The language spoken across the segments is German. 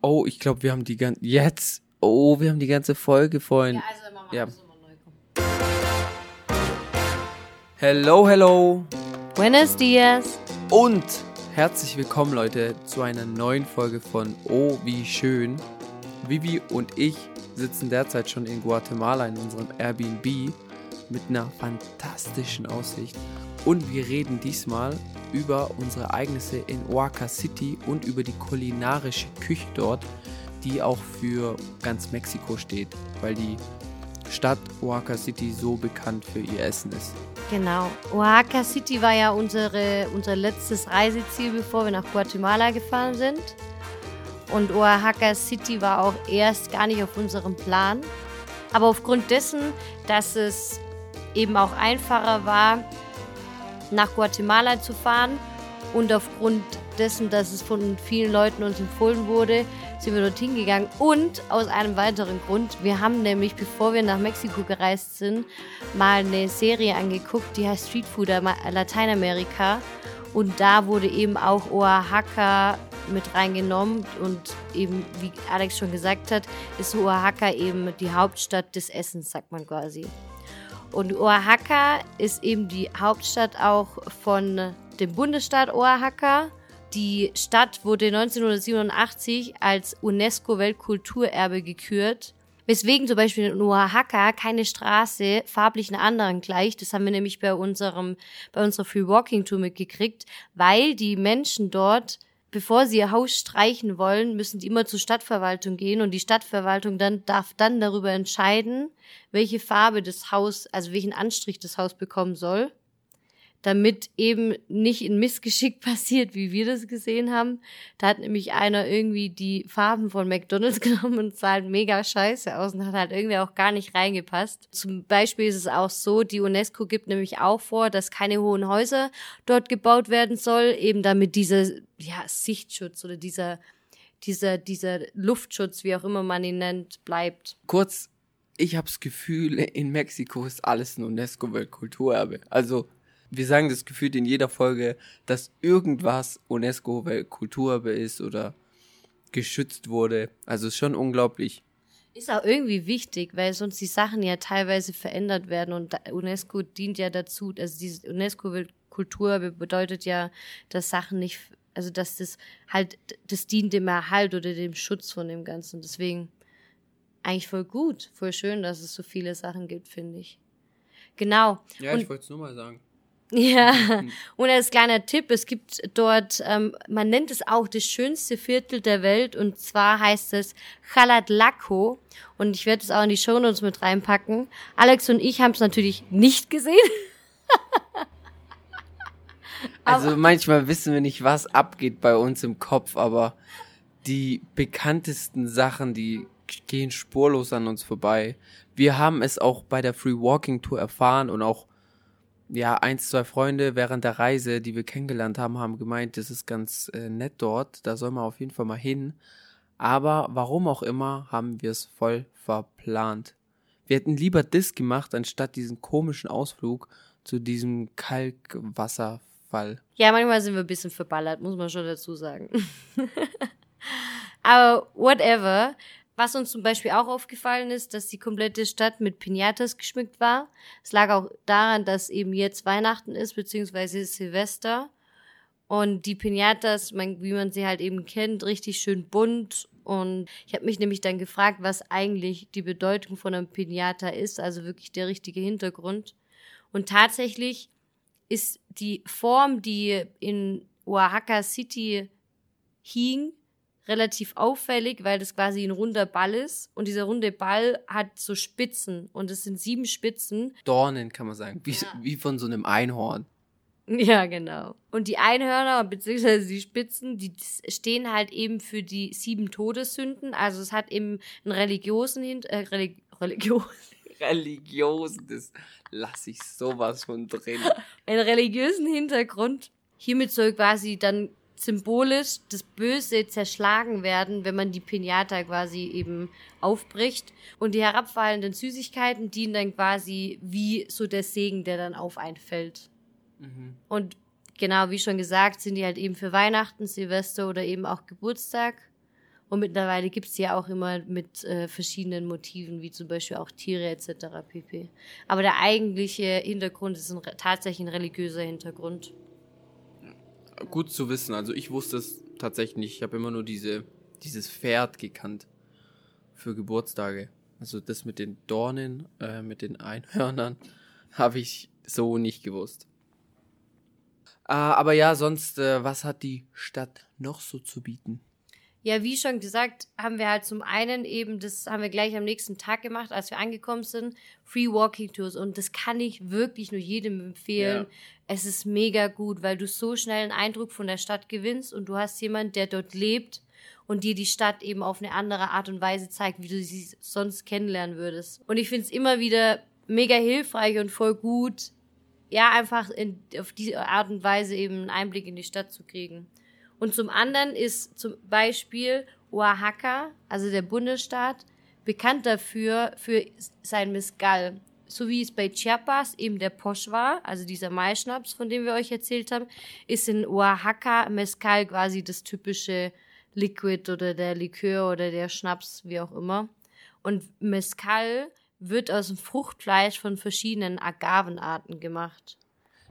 Oh, ich glaube, wir haben die ganze. Jetzt. Oh, wir haben die ganze Folge vorhin. Ja, also machen wir Ja. alles nochmal neu. Komm. Hello, hello. Buenos dias. Und herzlich willkommen, Leute, zu einer neuen Folge von Oh, wie schön. Vivi und ich sitzen derzeit schon in Guatemala in unserem Airbnb mit einer fantastischen Aussicht. Und wir reden diesmal über unsere Ereignisse in Oaxaca City und über die kulinarische Küche dort, die auch für ganz Mexiko steht, weil die Stadt Oaxaca City so bekannt für ihr Essen ist. Genau. Oaxaca City war ja unsere, unser letztes Reiseziel, bevor wir nach Guatemala gefahren sind. Und Oaxaca City war auch erst gar nicht auf unserem Plan. Aber aufgrund dessen, dass es eben auch einfacher war, nach Guatemala zu fahren und aufgrund dessen, dass es von vielen Leuten uns empfohlen wurde, sind wir dorthin gegangen. Und aus einem weiteren Grund, wir haben nämlich, bevor wir nach Mexiko gereist sind, mal eine Serie angeguckt, die heißt Street Food Lateinamerika. Und da wurde eben auch Oaxaca mit reingenommen. Und eben, wie Alex schon gesagt hat, ist Oaxaca eben die Hauptstadt des Essens, sagt man quasi. Und Oaxaca ist eben die Hauptstadt auch von dem Bundesstaat Oaxaca. Die Stadt wurde 1987 als UNESCO-Weltkulturerbe gekürt. Weswegen zum Beispiel in Oaxaca keine Straße farblich einer anderen gleicht. Das haben wir nämlich bei unserem, bei unserer Free Walking Tour mitgekriegt, weil die Menschen dort, bevor sie ihr Haus streichen wollen, müssen die immer zur Stadtverwaltung gehen und die Stadtverwaltung dann darf dann darüber entscheiden, welche Farbe das Haus, also welchen Anstrich das Haus bekommen soll damit eben nicht ein Missgeschick passiert, wie wir das gesehen haben. Da hat nämlich einer irgendwie die Farben von McDonalds genommen und sah halt mega scheiße aus und hat halt irgendwie auch gar nicht reingepasst. Zum Beispiel ist es auch so, die UNESCO gibt nämlich auch vor, dass keine hohen Häuser dort gebaut werden soll, eben damit dieser ja, Sichtschutz oder dieser, dieser, dieser Luftschutz, wie auch immer man ihn nennt, bleibt. kurz, ich habe das Gefühl, in Mexiko ist alles ein UNESCO-Weltkulturerbe. Also, wir sagen das Gefühl in jeder Folge, dass irgendwas UNESCO-Weltkulturerbe ist oder geschützt wurde. Also, ist schon unglaublich. Ist auch irgendwie wichtig, weil sonst die Sachen ja teilweise verändert werden und UNESCO dient ja dazu, also diese UNESCO-Kultur bedeutet ja, dass Sachen nicht, also dass das halt, das dient dem Erhalt oder dem Schutz von dem Ganzen. Deswegen eigentlich voll gut, voll schön, dass es so viele Sachen gibt, finde ich. Genau. Ja, Und- ich wollte es nur mal sagen. Ja, und als kleiner Tipp, es gibt dort, ähm, man nennt es auch das schönste Viertel der Welt und zwar heißt es Chalatlaco und ich werde es auch in die Shownotes mit reinpacken. Alex und ich haben es natürlich nicht gesehen. Also, manchmal wissen wir nicht, was abgeht bei uns im Kopf, aber die bekanntesten Sachen, die gehen spurlos an uns vorbei. Wir haben es auch bei der Free Walking Tour erfahren und auch ja, eins, zwei Freunde während der Reise, die wir kennengelernt haben, haben gemeint, das ist ganz äh, nett dort, da soll man auf jeden Fall mal hin. Aber warum auch immer, haben wir es voll verplant. Wir hätten lieber das gemacht, anstatt diesen komischen Ausflug zu diesem Kalkwasserfall. Ja, manchmal sind wir ein bisschen verballert, muss man schon dazu sagen. Aber whatever. Was uns zum Beispiel auch aufgefallen ist, dass die komplette Stadt mit Pinatas geschmückt war. Es lag auch daran, dass eben jetzt Weihnachten ist, beziehungsweise Silvester. Und die Pinatas, wie man sie halt eben kennt, richtig schön bunt. Und ich habe mich nämlich dann gefragt, was eigentlich die Bedeutung von einem Pinata ist, also wirklich der richtige Hintergrund. Und tatsächlich ist die Form, die in Oaxaca City hing, relativ auffällig, weil das quasi ein runder Ball ist. Und dieser runde Ball hat so Spitzen. Und es sind sieben Spitzen. Dornen, kann man sagen. Wie, Ja. wie von so einem Einhorn. Ja, genau. Und die Einhörner bzw. die Spitzen, die stehen halt eben für die sieben Todessünden. Also es hat eben einen religiösen Hint äh, Relig Religion Religios, das lasse ich sowas von drin. einen religiösen Hintergrund. Hiermit soll quasi dann symbolisch das Böse zerschlagen werden, wenn man die Pinata quasi eben aufbricht. Und die herabfallenden Süßigkeiten dienen dann quasi wie so der Segen, der dann auf einen fällt. Mhm. Und genau, wie schon gesagt, sind die halt eben für Weihnachten, Silvester oder eben auch Geburtstag. Und mittlerweile gibt es ja auch immer mit äh, verschiedenen Motiven, wie zum Beispiel auch Tiere etc. pp. Aber der eigentliche Hintergrund ist ein, tatsächlich ein religiöser Hintergrund. Gut zu wissen. Also ich wusste es tatsächlich nicht. Ich habe immer nur diese, dieses Pferd gekannt für Geburtstage. Also das mit den Dornen, äh, mit den Einhörnern, habe ich so nicht gewusst. Äh, aber ja, sonst, äh, was hat die Stadt noch so zu bieten? Ja, wie schon gesagt, haben wir halt zum einen eben, das haben wir gleich am nächsten Tag gemacht, als wir angekommen sind, Free Walking Tours. Und das kann ich wirklich nur jedem empfehlen. Ja. Es ist mega gut, weil du so schnell einen Eindruck von der Stadt gewinnst und du hast jemanden, der dort lebt und dir die Stadt eben auf eine andere Art und Weise zeigt, wie du sie sonst kennenlernen würdest. Und ich finde es immer wieder mega hilfreich und voll gut, ja, einfach in, auf diese Art und Weise eben einen Einblick in die Stadt zu kriegen. Und zum anderen ist zum Beispiel Oaxaca, also der Bundesstaat, bekannt dafür, für sein Mescal. So wie es bei Chiapas eben der Posch war, also dieser Maischnaps, von dem wir euch erzählt haben, ist in Oaxaca Mescal quasi das typische Liquid oder der Likör oder der Schnaps, wie auch immer. Und Mescal wird aus dem Fruchtfleisch von verschiedenen Agavenarten gemacht.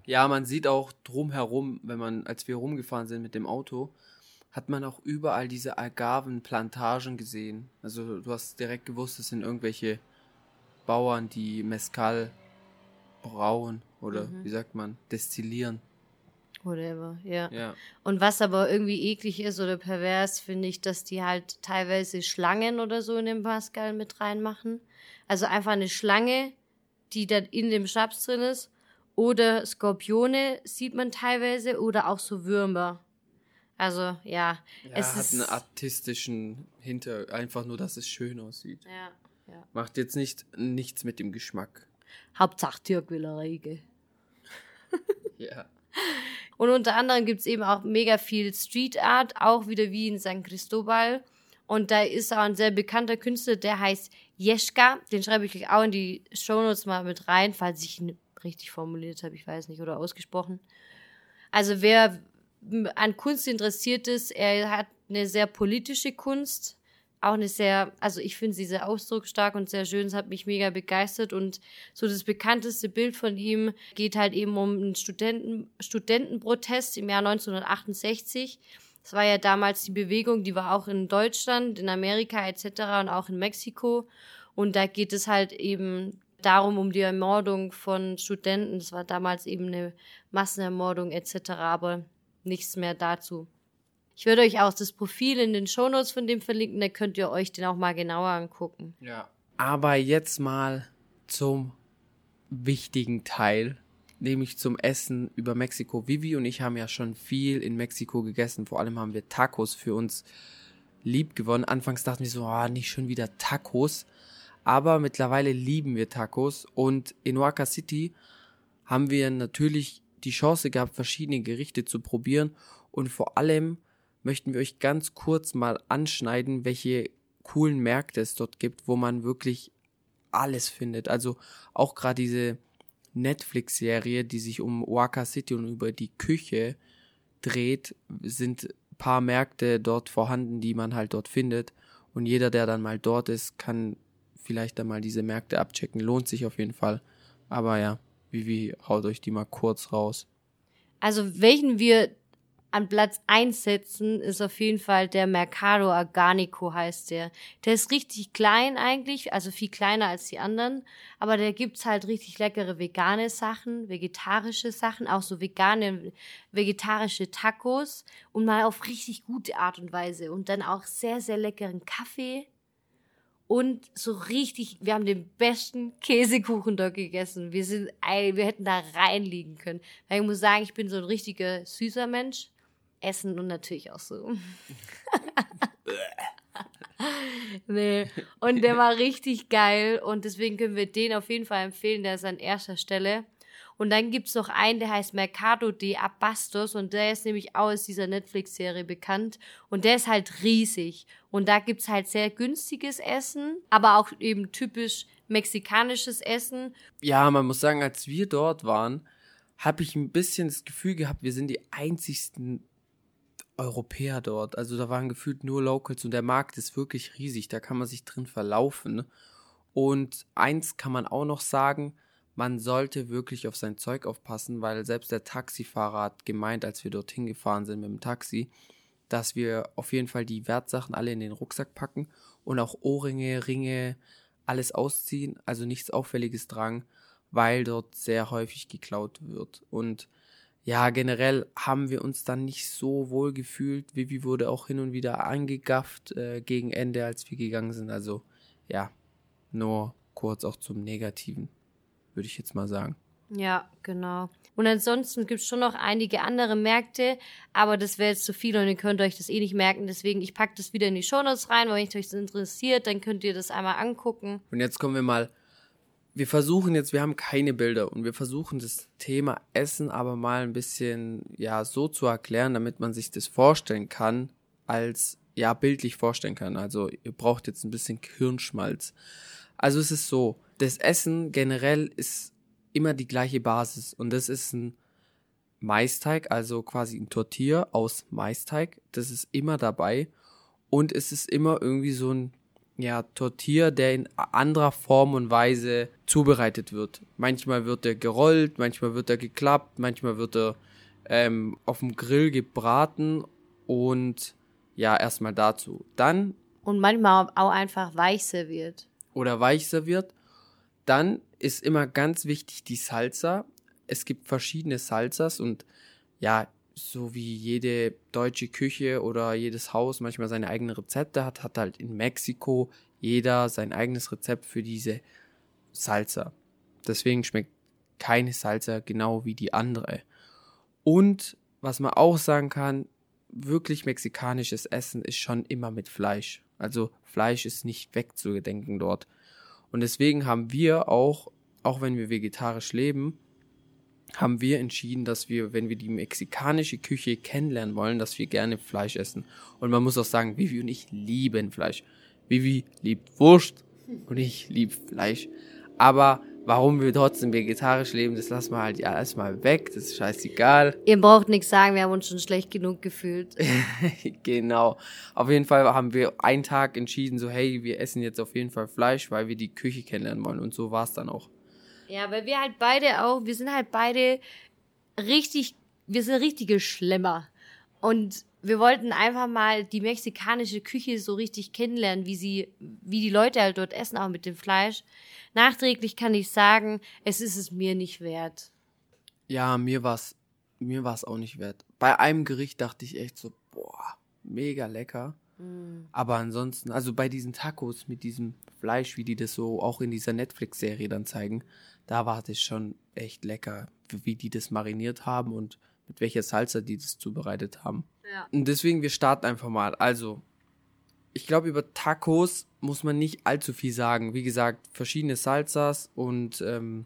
Ja, man sieht auch drumherum, wenn man, als wir rumgefahren sind mit dem Auto, hat man auch überall diese Agavenplantagen gesehen. Also du hast direkt gewusst, es sind irgendwelche Bauern, die Mescal brauen oder mhm. wie sagt man, destillieren. Whatever, ja. ja. Und was aber irgendwie eklig ist oder pervers, finde ich, dass die halt teilweise Schlangen oder so in den Pascal mit reinmachen. Also einfach eine Schlange, die dann in dem Schnaps drin ist. Oder Skorpione sieht man teilweise oder auch so Würmer. Also ja, ja es hat ist einen artistischen Hinter, einfach nur, dass es schön aussieht. Ja, ja. Macht jetzt nicht nichts mit dem Geschmack. Hauptsache Türkwillerei. ja. Und unter anderem gibt's eben auch mega viel Street Art, auch wieder wie in San Cristobal. Und da ist auch ein sehr bekannter Künstler, der heißt Jeschka. Den schreibe ich euch auch in die Shownotes mal mit rein, falls ich ihn richtig formuliert habe, ich weiß nicht, oder ausgesprochen. Also wer an Kunst interessiert ist, er hat eine sehr politische Kunst auch eine sehr, also ich finde sie sehr ausdrucksstark und sehr schön. Es hat mich mega begeistert und so das bekannteste Bild von ihm geht halt eben um einen Studenten, Studentenprotest im Jahr 1968. Das war ja damals die Bewegung, die war auch in Deutschland, in Amerika etc. und auch in Mexiko. Und da geht es halt eben darum, um die Ermordung von Studenten. Das war damals eben eine Massenermordung etc. Aber nichts mehr dazu. Ich würde euch auch das Profil in den Shownotes von dem verlinken, da könnt ihr euch den auch mal genauer angucken. Ja. Aber jetzt mal zum wichtigen Teil, nämlich zum Essen über Mexiko. Vivi und ich haben ja schon viel in Mexiko gegessen. Vor allem haben wir Tacos für uns lieb gewonnen. Anfangs dachten wir so, oh, nicht schon wieder Tacos. Aber mittlerweile lieben wir Tacos. Und in Oaxaca City haben wir natürlich die Chance gehabt, verschiedene Gerichte zu probieren. Und vor allem möchten wir euch ganz kurz mal anschneiden, welche coolen Märkte es dort gibt, wo man wirklich alles findet. Also auch gerade diese Netflix-Serie, die sich um Oaxaca City und über die Küche dreht, sind paar Märkte dort vorhanden, die man halt dort findet. Und jeder, der dann mal dort ist, kann vielleicht dann mal diese Märkte abchecken. Lohnt sich auf jeden Fall. Aber ja, Vivi, haut euch die mal kurz raus. Also welchen wir an Platz 1 setzen, ist auf jeden Fall der Mercado Organico heißt der. Der ist richtig klein eigentlich, also viel kleiner als die anderen, aber der gibt's halt richtig leckere vegane Sachen, vegetarische Sachen, auch so vegane, vegetarische Tacos und mal auf richtig gute Art und Weise und dann auch sehr, sehr leckeren Kaffee und so richtig, wir haben den besten Käsekuchen dort gegessen. Wir sind, wir hätten da reinliegen können. Weil ich muss sagen, ich bin so ein richtiger süßer Mensch. Essen und natürlich auch so. nee. Und der war richtig geil und deswegen können wir den auf jeden Fall empfehlen. Der ist an erster Stelle. Und dann gibt's noch einen, der heißt Mercado de Abastos und der ist nämlich auch aus dieser Netflix-Serie bekannt. Und der ist halt riesig. Und da gibt's halt sehr günstiges Essen, aber auch eben typisch mexikanisches Essen. Ja, man muss sagen, als wir dort waren, habe ich ein bisschen das Gefühl gehabt, wir sind die einzigsten Europäer dort. Also da waren gefühlt nur Locals und der Markt ist wirklich riesig. Da kann man sich drin verlaufen. Und eins kann man auch noch sagen, man sollte wirklich auf sein Zeug aufpassen, weil selbst der Taxifahrer hat gemeint, als wir dorthin gefahren sind mit dem Taxi, dass wir auf jeden Fall die Wertsachen alle in den Rucksack packen und auch Ohrringe, Ringe, alles ausziehen, also nichts Auffälliges tragen, weil dort sehr häufig geklaut wird. Und ja, generell haben wir uns dann nicht so wohl gefühlt. Vivi wurde auch hin und wieder angegafft äh, gegen Ende, als wir gegangen sind. Also ja, nur kurz auch zum Negativen würde ich jetzt mal sagen. Ja, genau. Und ansonsten gibt es schon noch einige andere Märkte, aber das wäre jetzt zu viel und ihr könnt euch das eh nicht merken. Deswegen, ich packe das wieder in die Shownotes rein, weil euch das interessiert, dann könnt ihr das einmal angucken. Und jetzt kommen wir mal, wir versuchen jetzt, wir haben keine Bilder und wir versuchen das Thema Essen aber mal ein bisschen, ja, so zu erklären, damit man sich das vorstellen kann, als, ja, bildlich vorstellen kann. Also ihr braucht jetzt ein bisschen Hirnschmalz. Also es ist so, das Essen generell ist immer die gleiche Basis und das ist ein Maisteig, also quasi ein Tortilla aus Maisteig. Das ist immer dabei und es ist immer irgendwie so ein ja, Tortilla, der in anderer Form und Weise zubereitet wird. Manchmal wird er gerollt, manchmal wird er geklappt, manchmal wird er ähm, auf dem Grill gebraten und ja, erstmal dazu. Dann. Und manchmal auch einfach weich serviert. Oder weich serviert. Dann ist immer ganz wichtig die Salsa. Es gibt verschiedene Salsas und ja, so wie jede deutsche Küche oder jedes Haus manchmal seine eigenen Rezepte hat, hat halt in Mexiko jeder sein eigenes Rezept für diese Salsa. Deswegen schmeckt keine Salsa genau wie die andere. Und was man auch sagen kann, wirklich mexikanisches Essen ist schon immer mit Fleisch. Also Fleisch ist nicht wegzugedenken dort. Und deswegen haben wir auch, auch wenn wir vegetarisch leben, haben wir entschieden, dass wir, wenn wir die mexikanische Küche kennenlernen wollen, dass wir gerne Fleisch essen. Und man muss auch sagen, Vivi und ich lieben Fleisch. Vivi liebt Wurst und ich liebe Fleisch. Aber warum wir trotzdem vegetarisch leben, das lassen wir halt ja erstmal weg, das ist scheißegal. Ihr braucht nichts sagen, wir haben uns schon schlecht genug gefühlt. genau. Auf jeden Fall haben wir einen Tag entschieden, so hey, wir essen jetzt auf jeden Fall Fleisch, weil wir die Küche kennenlernen wollen und so war es dann auch. Ja, weil wir halt beide auch, wir sind halt beide richtig, wir sind richtige Schlemmer. Und wir wollten einfach mal die mexikanische Küche so richtig kennenlernen, wie sie, wie die Leute halt dort essen, auch mit dem Fleisch. Nachträglich kann ich sagen, es ist es mir nicht wert. Ja, mir war's, mir war's auch nicht wert. Bei einem Gericht dachte ich echt so, boah, mega lecker. Mm. Aber ansonsten, also bei diesen Tacos mit diesem Fleisch, wie die das so auch in dieser Netflix-Serie dann zeigen, da war das schon echt lecker, wie die das mariniert haben und mit welcher Salsa die das zubereitet haben. Ja. Und deswegen, wir starten einfach mal. Also, ich glaube, über Tacos muss man nicht allzu viel sagen. Wie gesagt, verschiedene Salsas und ähm,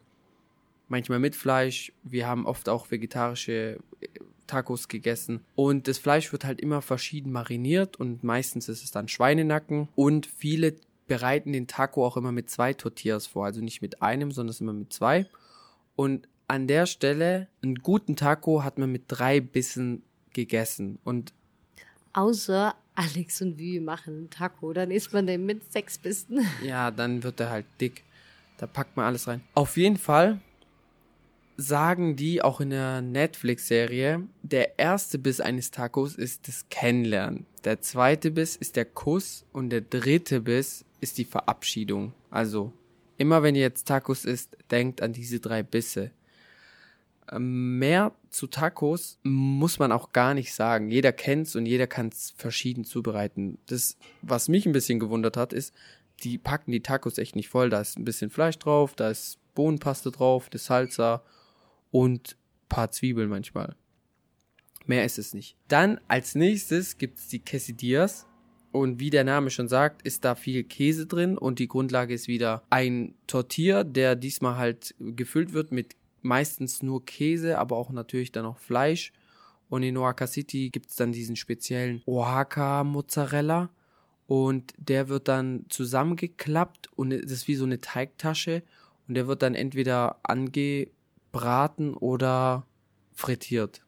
manchmal mit Fleisch. Wir haben oft auch vegetarische äh, Tacos gegessen. Und das Fleisch wird halt immer verschieden mariniert und meistens ist es dann Schweinenacken. Und viele bereiten den Taco auch immer mit zwei Tortillas vor. Also nicht mit einem, sondern immer mit zwei. Und an der Stelle, einen guten Taco hat man mit drei Bissen gegessen. Und Außer Alex und Wie machen einen Taco, dann isst man den mit sechs Bissen. Ja, dann wird er halt dick. Da packt man alles rein. Auf jeden Fall sagen die auch in der Netflix-Serie, der erste Biss eines Tacos ist das Kennenlernen. Der zweite Biss ist der Kuss und der dritte Biss ist die Verabschiedung. Also, immer wenn ihr jetzt Tacos isst, denkt an diese drei Bisse. Ähm, mehr zu Tacos muss man auch gar nicht sagen. Jeder kennt's und jeder kann's verschieden zubereiten. Das, was mich ein bisschen gewundert hat, ist, die packen die Tacos echt nicht voll. Da ist ein bisschen Fleisch drauf, da ist Bohnenpaste drauf, das Salsa und paar Zwiebeln manchmal. Mehr ist es nicht. Dann als nächstes gibt's die Quesadillas. Und wie der Name schon sagt, ist da viel Käse drin und die Grundlage ist wieder ein Tortilla, der diesmal halt gefüllt wird mit meistens nur Käse, aber auch natürlich dann auch Fleisch. Und in Oaxaca City gibt's dann diesen speziellen Oaxaca Mozzarella und der wird dann zusammengeklappt und das ist wie so eine Teigtasche und der wird dann entweder angebraten oder frittiert.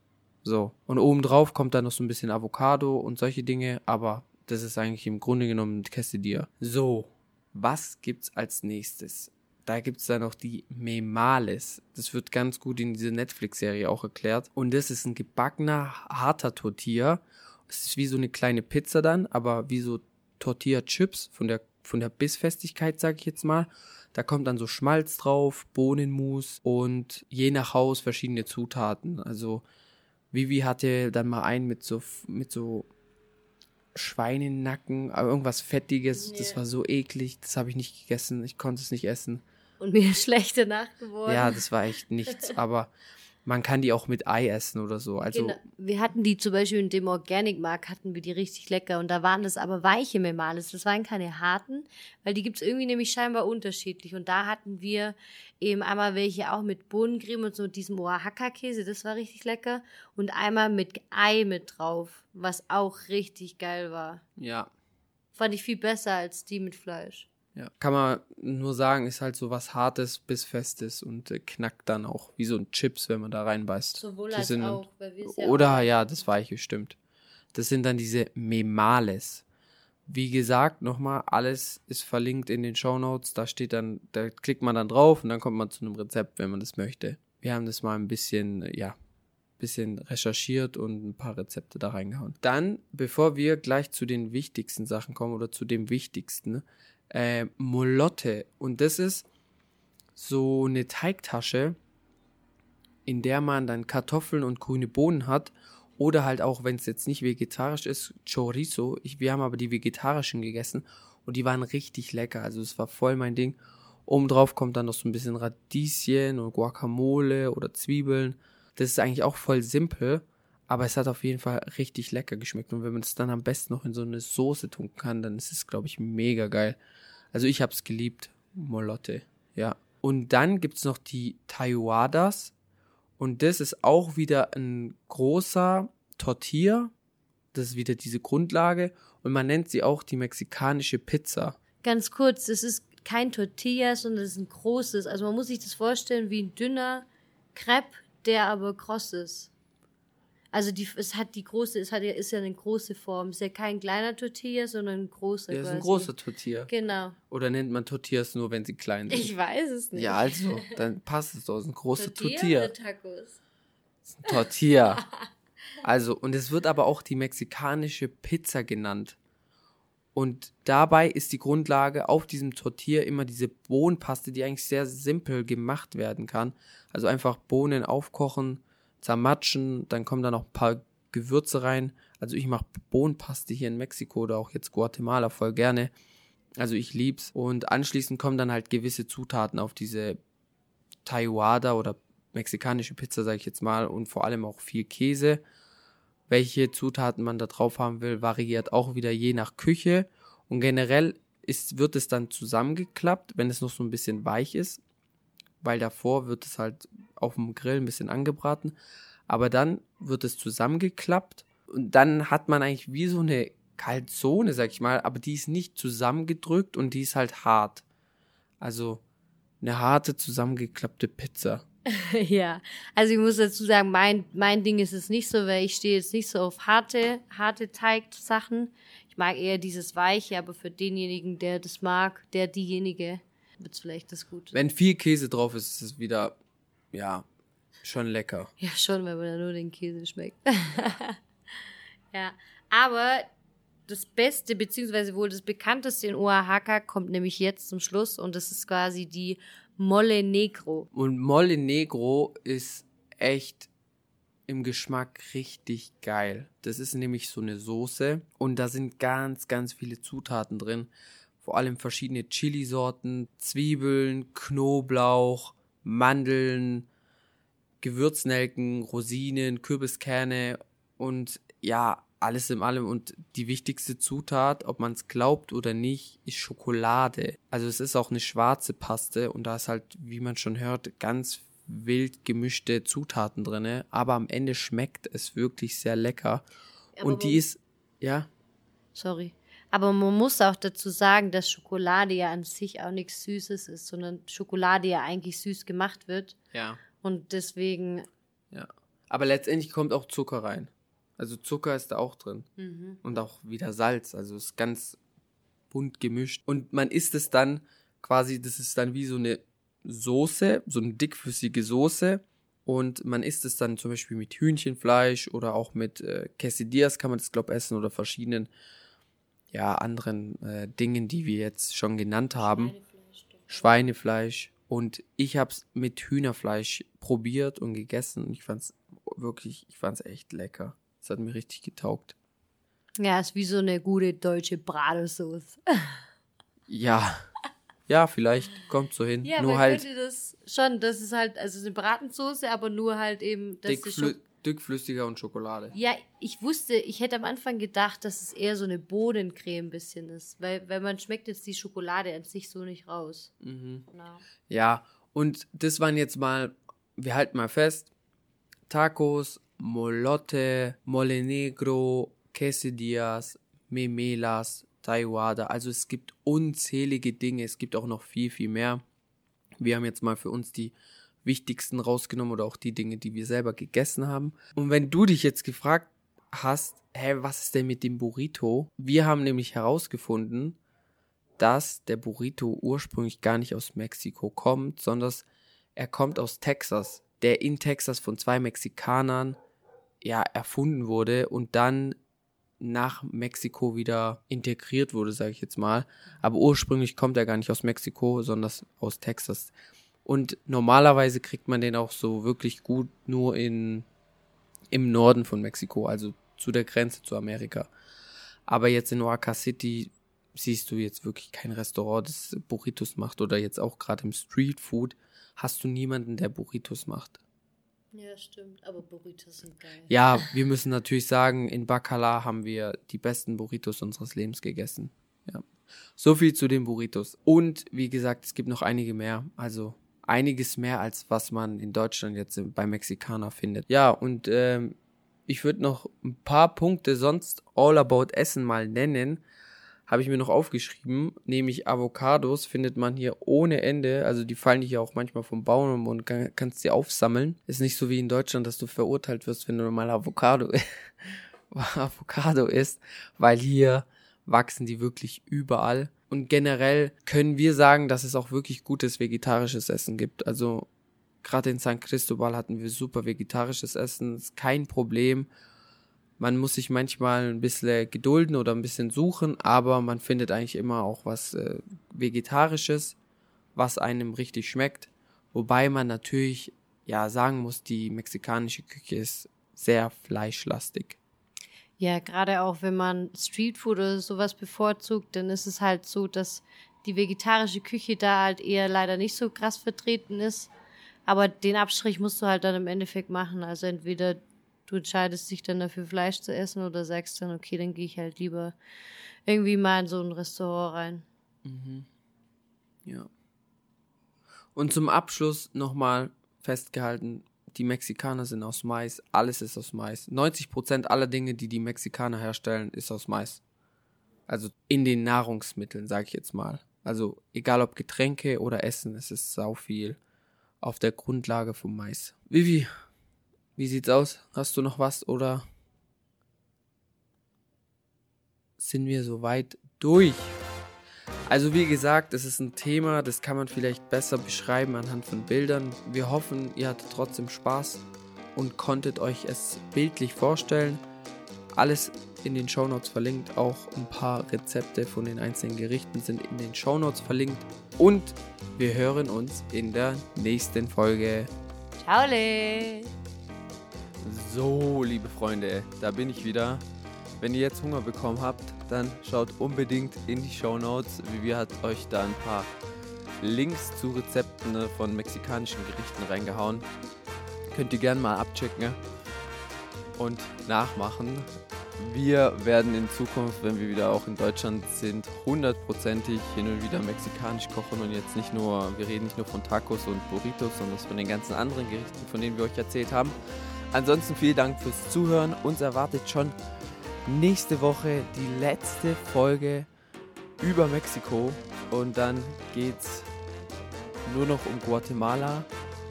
So. Und obendrauf kommt dann noch so ein bisschen Avocado und solche Dinge, aber das ist eigentlich im Grunde genommen Quesadilla. So. Was gibt's als nächstes? Da gibt's dann noch die Memales. Das wird ganz gut in dieser Netflix-Serie auch erklärt. Und das ist ein gebackener, harter Tortilla. Es ist wie so eine kleine Pizza dann, aber wie so Tortilla-Chips von der, von der Bissfestigkeit, sag ich jetzt mal. Da kommt dann so Schmalz drauf, Bohnenmus und je nach Haus verschiedene Zutaten. Also Vivi hatte dann mal einen mit so, mit so Schweinenacken, aber irgendwas Fettiges. Yeah. Das war so eklig. Das habe ich nicht gegessen. Ich konnte es nicht essen. Und mir schlechte Nacht geworden. Ja, das war echt nichts. aber man kann die auch mit Ei essen oder so. Also genau. Wir hatten die zum Beispiel in dem Organic Markt, hatten wir die richtig lecker und da waren das aber weiche Memales, das waren keine harten, weil die gibt es irgendwie nämlich scheinbar unterschiedlich und da hatten wir eben einmal welche auch mit Bohnencreme und so diesem Oaxaca-Käse, das war richtig lecker und einmal mit Ei mit drauf, was auch richtig geil war. Ja. Fand ich viel besser als die mit Fleisch. Ja, kann man nur sagen, ist halt so was Hartes bis Festes und äh, knackt dann auch wie so ein Chips, wenn man da reinbeißt. Sowohl als sind, auch, weil wir ja Oder auch. ja, das Weiche, stimmt. Das sind dann diese Memales. Wie gesagt, nochmal, alles ist verlinkt in den Show Notes. Da steht dann, da klickt man dann drauf und dann kommt man zu einem Rezept, wenn man das möchte. Wir haben das mal ein bisschen, ja, bisschen recherchiert und ein paar Rezepte da reingehauen. Dann, bevor wir gleich zu den wichtigsten Sachen kommen oder zu dem wichtigsten, äh, Molotte. Und das ist so eine Teigtasche, in der man dann Kartoffeln und grüne Bohnen hat. Oder halt auch, wenn es jetzt nicht vegetarisch ist, Chorizo. Ich, wir haben aber die vegetarischen gegessen und die waren richtig lecker. Also es war voll mein Ding. Obendrauf kommt dann noch so ein bisschen Radieschen und Guacamole oder Zwiebeln. Das ist eigentlich auch voll simpel, aber es hat auf jeden Fall richtig lecker geschmeckt. Und wenn man es dann am besten noch in so eine Soße tunken kann, dann ist es, glaube ich, mega geil. Also ich habe es geliebt, Molotte, ja. Und dann gibt's noch die Taiwadas. Und das ist auch wieder ein großer Tortilla. Das ist wieder diese Grundlage. Und man nennt sie auch die mexikanische Pizza. Ganz kurz, das ist kein Tortilla, sondern das ist ein großes. Also man muss sich das vorstellen wie ein dünner Crepe, der aber kross ist. Also die, es hat die große, es hat ja, ist ja eine große Form. Es ist ja kein kleiner Tortilla, sondern ein großer. Ja, ist ein großer Tortilla. Genau. Oder nennt man Tortillas nur, wenn sie klein sind? Ich weiß es nicht. Ja, also, dann passt es doch. Es ist ein großer Tortilla. Tortilla. Oder Tacos? ist ein Tortilla. also, und es wird aber auch die mexikanische Pizza genannt. Und dabei ist die Grundlage auf diesem Tortilla immer diese Bohnenpaste, die eigentlich sehr simpel gemacht werden kann. Also einfach Bohnen aufkochen, zermatschen, dann kommen da noch ein paar Gewürze rein. Also ich mache Bohnenpaste hier in Mexiko oder auch jetzt Guatemala voll gerne. Also ich lieb's. Und anschließend kommen dann halt gewisse Zutaten auf diese Taiwada oder mexikanische Pizza, sage ich jetzt mal, und vor allem auch viel Käse. Welche Zutaten man da drauf haben will, variiert auch wieder je nach Küche. Und generell ist, wird es dann zusammengeklappt, wenn es noch so ein bisschen weich ist, weil davor wird es halt auf dem Grill ein bisschen angebraten. Aber dann wird es zusammengeklappt und dann hat man eigentlich wie so eine Calzone, sag ich mal, aber die ist nicht zusammengedrückt und die ist halt hart. Also eine harte, zusammengeklappte Pizza. ja, also ich muss dazu sagen, mein, mein Ding ist es nicht so, weil ich stehe jetzt nicht so auf harte, harte Teigsachen. Ich mag eher dieses Weiche, aber für denjenigen, der das mag, der diejenige, wird es vielleicht das gut. Wenn viel Käse drauf ist, ist es wieder ja, schon lecker. Ja, schon, wenn man da nur den Käse schmeckt. ja, aber das Beste, beziehungsweise wohl das bekannteste in Oaxaca kommt nämlich jetzt zum Schluss und das ist quasi die Mole Negro. Und Mole Negro ist echt im Geschmack richtig geil. Das ist nämlich so eine Soße und da sind ganz, ganz viele Zutaten drin. Vor allem verschiedene Chilisorten, Zwiebeln, Knoblauch, Mandeln, Gewürznelken, Rosinen, Kürbiskerne und ja, alles in allem. Und die wichtigste Zutat, ob man es glaubt oder nicht, ist Schokolade. Also es ist auch eine schwarze Paste und da ist halt, wie man schon hört, ganz wild gemischte Zutaten drinne. Aber am Ende schmeckt es wirklich sehr lecker. Aber und die ist, ja. Sorry. Aber man muss auch dazu sagen, dass Schokolade ja an sich auch nichts Süßes ist, sondern Schokolade ja eigentlich süß gemacht wird. Ja. Und deswegen. Ja. Aber letztendlich kommt auch Zucker rein. Also Zucker ist da auch drin. Mhm. Und auch wieder Salz. Also ist ganz bunt gemischt. Und man isst es dann quasi, das ist dann wie so eine Soße, so eine dickflüssige Soße. Und man isst es dann zum Beispiel mit Hühnchenfleisch oder auch mit äh, Quesadillas kann man das, glaube ich, essen oder verschiedenen, ja, anderen äh, Dingen, die wir jetzt schon genannt haben. Schweinefleisch. Und ich habe es mit Hühnerfleisch probiert und gegessen. Und ich fand es wirklich, ich fand es echt lecker. Es hat mir richtig getaugt. Ja, ist wie so eine gute deutsche Bratwurst. Ja. Ja, vielleicht kommt so hin. Ja, nur halt das schon, das ist halt, also eine Bratensoße, aber nur halt eben, dass die dickflü Schok dickflüssiger und Schokolade. Ja, ich wusste, ich hätte am Anfang gedacht, dass es eher so eine Bodencreme bisschen ist, weil, weil man schmeckt jetzt die Schokolade an sich so nicht raus. Mhm. Genau. Ja, und das waren jetzt mal, wir halten mal fest, Tacos, Molotte, Mole Negro, Quesadillas, Memelas, Taiwada. Also es gibt unzählige Dinge, es gibt auch noch viel, viel mehr. Wir haben jetzt mal für uns die wichtigsten rausgenommen oder auch die Dinge, die wir selber gegessen haben. Und wenn du dich jetzt gefragt hast, hä, was ist denn mit dem Burrito? Wir haben nämlich herausgefunden, dass der Burrito ursprünglich gar nicht aus Mexiko kommt, sondern er kommt aus Texas, der in Texas von zwei Mexikanern ja erfunden wurde und dann nach Mexiko wieder integriert wurde, sage ich jetzt mal. Aber ursprünglich kommt er gar nicht aus Mexiko, sondern aus Texas. Und normalerweise kriegt man den auch so wirklich gut nur in im Norden von Mexiko, also zu der Grenze zu Amerika. Aber jetzt in Oaxaca City siehst du jetzt wirklich kein Restaurant, das Burritos macht oder jetzt auch gerade im Street Food hast du niemanden, der Burritos macht. Ja, stimmt, aber Burritos sind geil. Ja, wir müssen natürlich sagen, in Bacala haben wir die besten Burritos unseres Lebens gegessen. Ja. So viel zu den Burritos. Und wie gesagt, es gibt noch einige mehr. Also einiges mehr, als was man in Deutschland jetzt bei Mexikaner findet. Ja, und ähm, ich würde noch ein paar Punkte sonst all about Essen mal nennen. Habe ich mir noch aufgeschrieben, nämlich Avocados findet man hier ohne Ende. Also die fallen hier auch manchmal vom Baum und kann, kannst sie aufsammeln. Ist nicht so wie in Deutschland, dass du verurteilt wirst, wenn du mal Avocado, Avocado isst, weil hier wachsen die wirklich überall. Und generell können wir sagen, dass es auch wirklich gutes vegetarisches Essen gibt. Also gerade in San Cristobal hatten wir super vegetarisches Essen, ist kein Problem. Man muss sich manchmal ein bisschen gedulden oder ein bisschen suchen, aber man findet eigentlich immer auch was äh, Vegetarisches, was einem richtig schmeckt. Wobei man natürlich ja sagen muss, die mexikanische Küche ist sehr fleischlastig. Ja, gerade auch wenn man Streetfood oder sowas bevorzugt, dann ist es halt so, dass die vegetarische Küche da halt eher leider nicht so krass vertreten ist. Aber den Abstrich musst du halt dann im Endeffekt machen. Also entweder du entscheidest dich dann dafür Fleisch zu essen oder sagst dann, okay, dann gehe ich halt lieber irgendwie mal in so ein Restaurant rein. Mhm. Ja. Und zum Abschluss nochmal festgehalten, die Mexikaner sind aus Mais, alles ist aus Mais. 90% aller Dinge, die die Mexikaner herstellen, ist aus Mais. Also in den Nahrungsmitteln, sage ich jetzt mal. Also egal ob Getränke oder Essen, es ist sau viel auf der Grundlage vom Mais. Vivi, wie sieht's aus? Hast du noch was oder sind wir soweit durch? Also wie gesagt, es ist ein Thema, das kann man vielleicht besser beschreiben anhand von Bildern. Wir hoffen, ihr hattet trotzdem Spaß und konntet euch es bildlich vorstellen. Alles in den Shownotes verlinkt, auch ein paar Rezepte von den einzelnen Gerichten sind in den Shownotes verlinkt. Und wir hören uns in der nächsten Folge. Ciao! Le. So, liebe Freunde, da bin ich wieder. Wenn ihr jetzt Hunger bekommen habt, dann schaut unbedingt in die Show Notes. Vivi hat euch da ein paar Links zu Rezepten ne, von mexikanischen Gerichten reingehauen. Könnt ihr gerne mal abchecken und nachmachen. Wir werden in Zukunft, wenn wir wieder auch in Deutschland sind, hundertprozentig hin und wieder mexikanisch kochen und jetzt nicht nur, wir reden nicht nur von Tacos und Burritos, sondern von den ganzen anderen Gerichten, von denen wir euch erzählt haben. Ansonsten vielen Dank fürs Zuhören. Uns erwartet schon nächste Woche die letzte Folge über Mexiko und dann geht's nur noch um Guatemala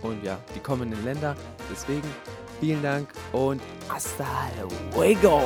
und ja, die kommenden Länder. Deswegen Vielen Dank und hasta luego.